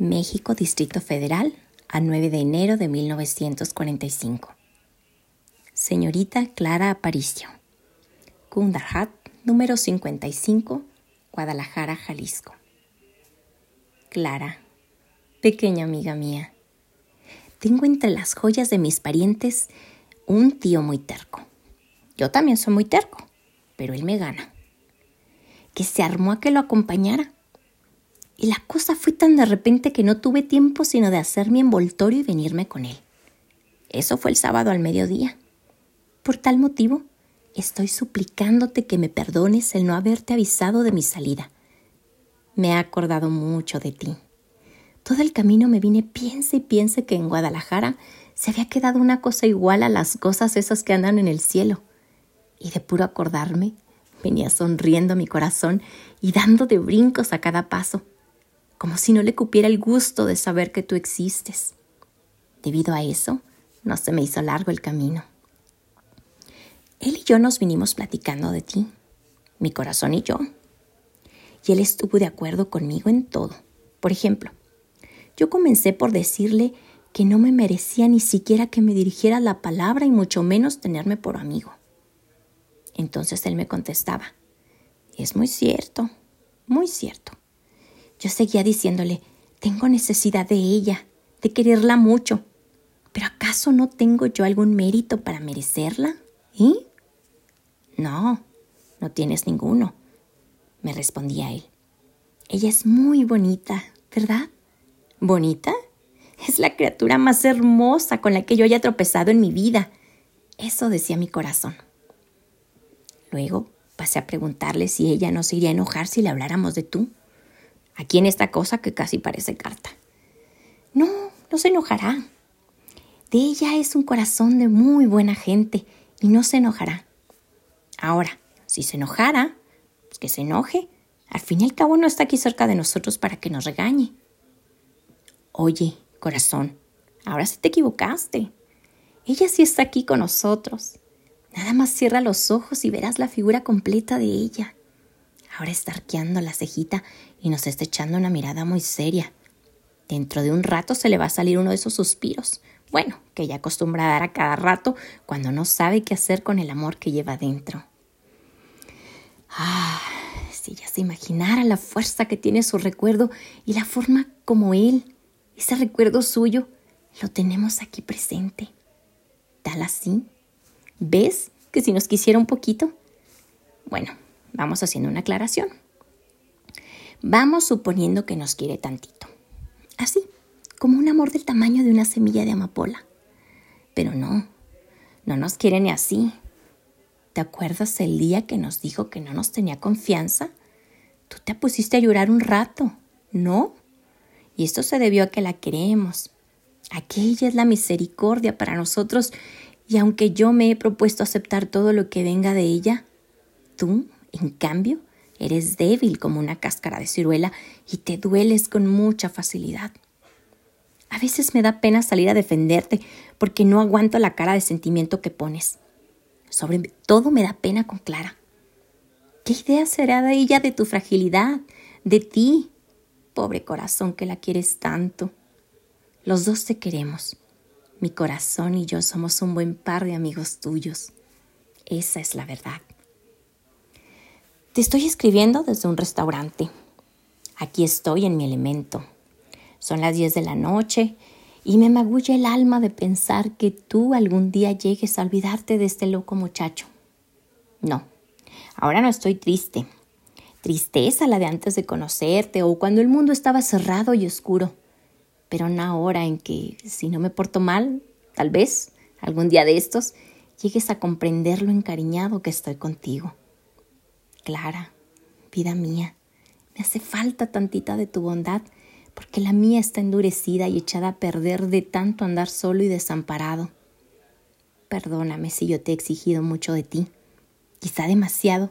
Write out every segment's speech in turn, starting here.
México, Distrito Federal, a 9 de enero de 1945. Señorita Clara Aparicio. Kundarhat, número 55, Guadalajara, Jalisco. Clara, pequeña amiga mía, tengo entre las joyas de mis parientes un tío muy terco. Yo también soy muy terco, pero él me gana. Que se armó a que lo acompañara. Y la cosa fue tan de repente que no tuve tiempo sino de hacer mi envoltorio y venirme con él. Eso fue el sábado al mediodía. Por tal motivo, estoy suplicándote que me perdones el no haberte avisado de mi salida. Me he acordado mucho de ti. Todo el camino me vine piense y piense que en Guadalajara se había quedado una cosa igual a las cosas esas que andan en el cielo y de puro acordarme venía sonriendo mi corazón y dando de brincos a cada paso, como si no le cupiera el gusto de saber que tú existes. Debido a eso, no se me hizo largo el camino. Él y yo nos vinimos platicando de ti, mi corazón y yo. Y él estuvo de acuerdo conmigo en todo. Por ejemplo, yo comencé por decirle que no me merecía ni siquiera que me dirigiera la palabra y mucho menos tenerme por amigo. Entonces él me contestaba, es muy cierto, muy cierto. Yo seguía diciéndole, tengo necesidad de ella, de quererla mucho, pero ¿acaso no tengo yo algún mérito para merecerla? ¿Y? No, no tienes ninguno, me respondía él. Ella es muy bonita, ¿verdad? ¿Bonita? Es la criatura más hermosa con la que yo haya tropezado en mi vida. Eso decía mi corazón. Luego pasé a preguntarle si ella no se iría a enojar si le habláramos de tú. Aquí en esta cosa que casi parece carta. No, no se enojará. De ella es un corazón de muy buena gente y no se enojará. Ahora, si se enojara, pues que se enoje. Al fin y al cabo no está aquí cerca de nosotros para que nos regañe. Oye, corazón, ahora sí te equivocaste. Ella sí está aquí con nosotros. Nada más cierra los ojos y verás la figura completa de ella. Ahora está arqueando la cejita y nos está echando una mirada muy seria. Dentro de un rato se le va a salir uno de esos suspiros. Bueno, que ella acostumbra a dar a cada rato cuando no sabe qué hacer con el amor que lleva dentro. Ah, si ella se imaginara la fuerza que tiene su recuerdo y la forma como él, ese recuerdo suyo, lo tenemos aquí presente. Tal así ¿Ves que si nos quisiera un poquito? Bueno, vamos haciendo una aclaración. Vamos suponiendo que nos quiere tantito. Así, como un amor del tamaño de una semilla de amapola. Pero no, no nos quiere ni así. ¿Te acuerdas el día que nos dijo que no nos tenía confianza? Tú te pusiste a llorar un rato, ¿no? Y esto se debió a que la queremos. Aquella es la misericordia para nosotros y aunque yo me he propuesto aceptar todo lo que venga de ella, tú, en cambio, eres débil como una cáscara de ciruela y te dueles con mucha facilidad. A veces me da pena salir a defenderte porque no aguanto la cara de sentimiento que pones. Sobre todo me da pena con Clara. ¿Qué idea será de ella de tu fragilidad, de ti? Pobre corazón que la quieres tanto. Los dos te queremos mi corazón y yo somos un buen par de amigos tuyos. Esa es la verdad. Estoy escribiendo desde un restaurante. Aquí estoy en mi elemento. Son las 10 de la noche y me magulla el alma de pensar que tú algún día llegues a olvidarte de este loco muchacho. No, ahora no estoy triste. Tristeza la de antes de conocerte o cuando el mundo estaba cerrado y oscuro pero una hora en que, si no me porto mal, tal vez, algún día de estos, llegues a comprender lo encariñado que estoy contigo. Clara, vida mía, me hace falta tantita de tu bondad, porque la mía está endurecida y echada a perder de tanto andar solo y desamparado. Perdóname si yo te he exigido mucho de ti, quizá demasiado,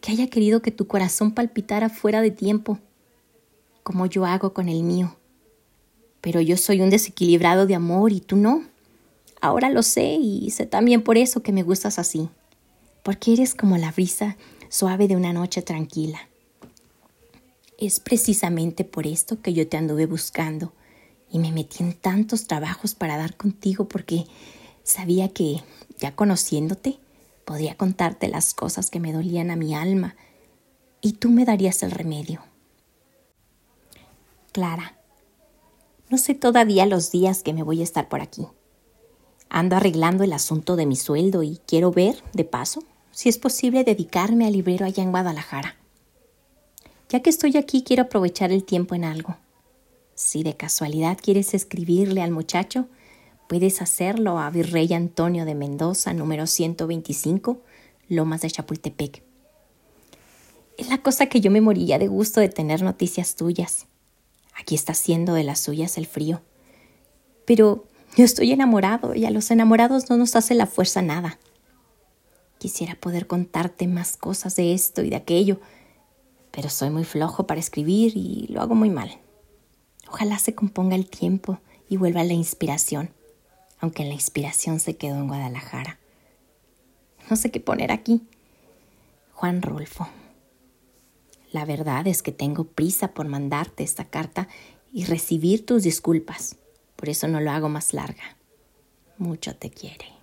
que haya querido que tu corazón palpitara fuera de tiempo, como yo hago con el mío pero yo soy un desequilibrado de amor y tú no. Ahora lo sé y sé también por eso que me gustas así, porque eres como la brisa suave de una noche tranquila. Es precisamente por esto que yo te anduve buscando y me metí en tantos trabajos para dar contigo porque sabía que, ya conociéndote, podría contarte las cosas que me dolían a mi alma y tú me darías el remedio. Clara, no sé todavía los días que me voy a estar por aquí. Ando arreglando el asunto de mi sueldo y quiero ver, de paso, si es posible dedicarme al librero allá en Guadalajara. Ya que estoy aquí, quiero aprovechar el tiempo en algo. Si de casualidad quieres escribirle al muchacho, puedes hacerlo a Virrey Antonio de Mendoza, número 125, Lomas de Chapultepec. Es la cosa que yo me moría de gusto de tener noticias tuyas. Aquí está haciendo de las suyas el frío. Pero yo estoy enamorado y a los enamorados no nos hace la fuerza nada. Quisiera poder contarte más cosas de esto y de aquello, pero soy muy flojo para escribir y lo hago muy mal. Ojalá se componga el tiempo y vuelva la inspiración, aunque la inspiración se quedó en Guadalajara. No sé qué poner aquí. Juan Rolfo. La verdad es que tengo prisa por mandarte esta carta y recibir tus disculpas. Por eso no lo hago más larga. Mucho te quiere.